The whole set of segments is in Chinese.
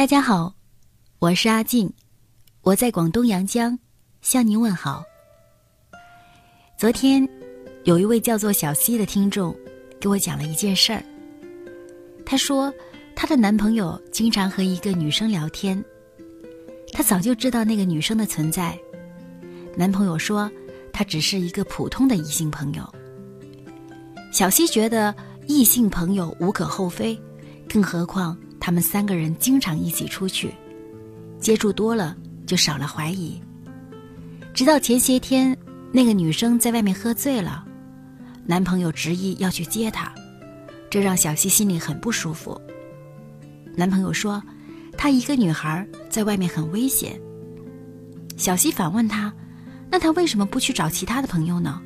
大家好，我是阿静，我在广东阳江向您问好。昨天有一位叫做小溪的听众给我讲了一件事儿。她说，她的男朋友经常和一个女生聊天，她早就知道那个女生的存在。男朋友说，她只是一个普通的异性朋友。小溪觉得异性朋友无可厚非，更何况。他们三个人经常一起出去，接触多了就少了怀疑。直到前些天，那个女生在外面喝醉了，男朋友执意要去接她，这让小西心里很不舒服。男朋友说，她一个女孩在外面很危险。小西反问他，那他为什么不去找其他的朋友呢？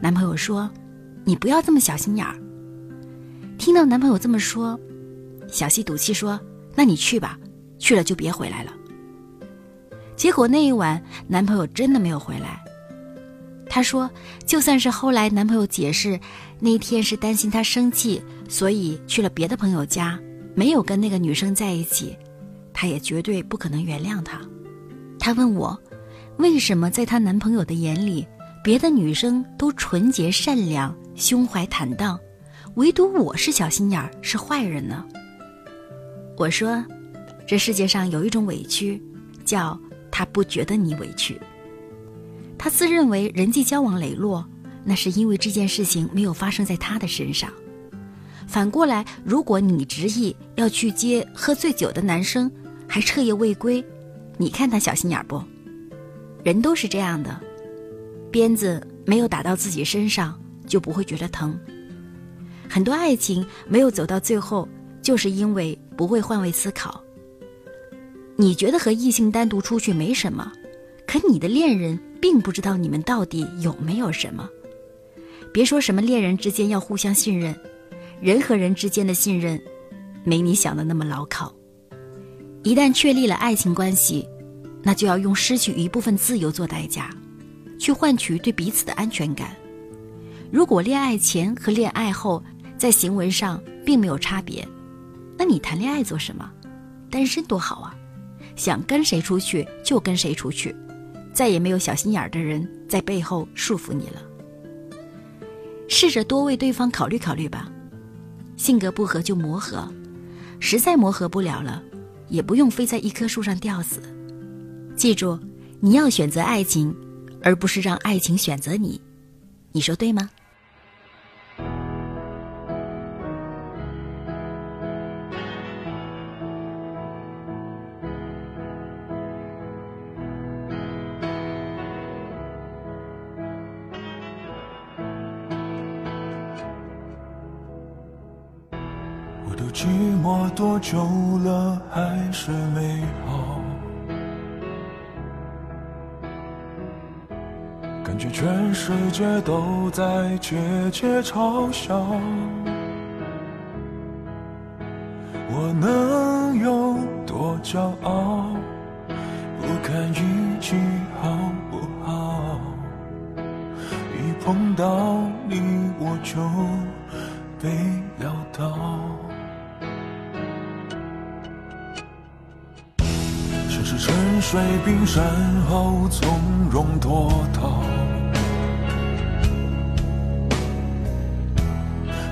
男朋友说，你不要这么小心眼儿。听到男朋友这么说。小西赌气说：“那你去吧，去了就别回来了。”结果那一晚，男朋友真的没有回来。她说：“就算是后来男朋友解释，那天是担心她生气，所以去了别的朋友家，没有跟那个女生在一起，她也绝对不可能原谅他。”她问我：“为什么在她男朋友的眼里，别的女生都纯洁善良、胸怀坦荡，唯独我是小心眼儿，是坏人呢？”我说，这世界上有一种委屈，叫他不觉得你委屈。他自认为人际交往磊落，那是因为这件事情没有发生在他的身上。反过来，如果你执意要去接喝醉酒的男生，还彻夜未归，你看他小心眼不？人都是这样的，鞭子没有打到自己身上，就不会觉得疼。很多爱情没有走到最后。就是因为不会换位思考。你觉得和异性单独出去没什么，可你的恋人并不知道你们到底有没有什么。别说什么恋人之间要互相信任，人和人之间的信任，没你想的那么牢靠。一旦确立了爱情关系，那就要用失去一部分自由做代价，去换取对彼此的安全感。如果恋爱前和恋爱后在行为上并没有差别。那你谈恋爱做什么？单身多好啊！想跟谁出去就跟谁出去，再也没有小心眼儿的人在背后束缚你了。试着多为对方考虑考虑吧，性格不合就磨合，实在磨合不了了，也不用非在一棵树上吊死。记住，你要选择爱情，而不是让爱情选择你。你说对吗？寂寞多久了，还是没好？感觉全世界都在窃窃嘲笑。我能有多骄傲？不堪一击好不好？一碰到你我就被撂倒。是沉睡冰山后从容脱逃，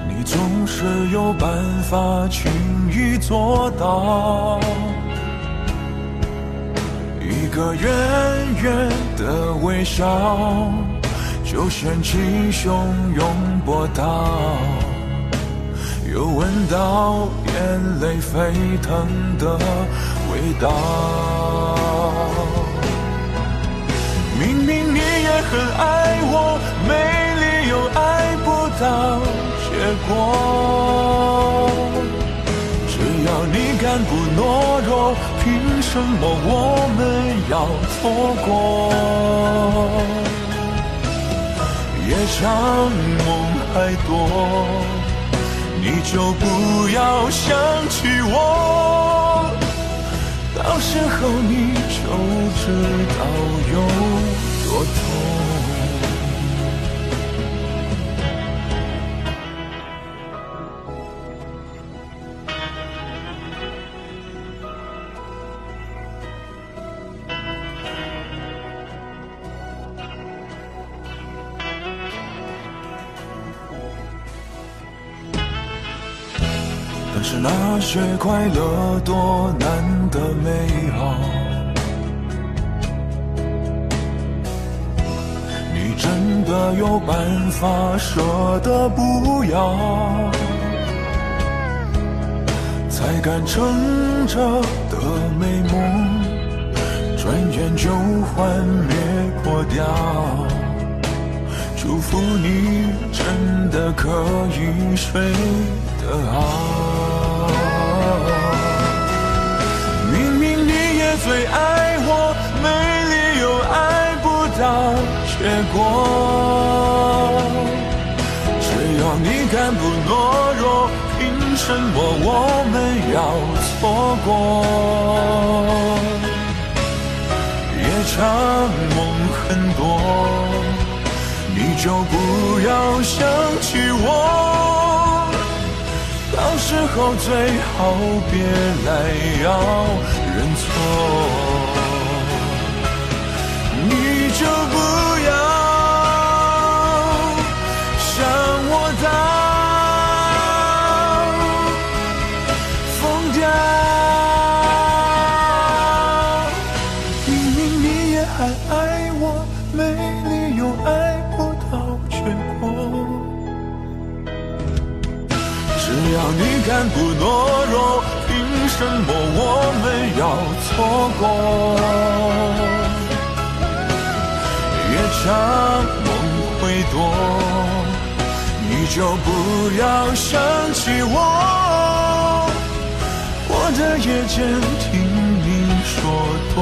你总是有办法轻易做到。一个远远的微笑，就掀起汹涌波涛，又闻到眼泪沸腾的味道。明明你也很爱我，没理由爱不到结果。只要你敢不懦弱，凭什么我们要错过？夜长梦还多，你就不要想起我。到时候你就知道有多痛。是那些快乐多难得美好，你真的有办法舍得不要，才敢撑着的美梦，转眼就幻灭破掉。祝福你真的可以睡得好。明明你也最爱我，没理由爱不到结果。只要你敢不懦弱，凭什么我们要错过？夜长梦很多。你就不要想起我，到时候最好别来要认错。你就不要想我到疯掉，明明你也还爱我，没理由爱。不到结果要你敢不懦弱，凭什么我们要错过？夜长梦会多，你就不要想起我。我的夜间听你说多。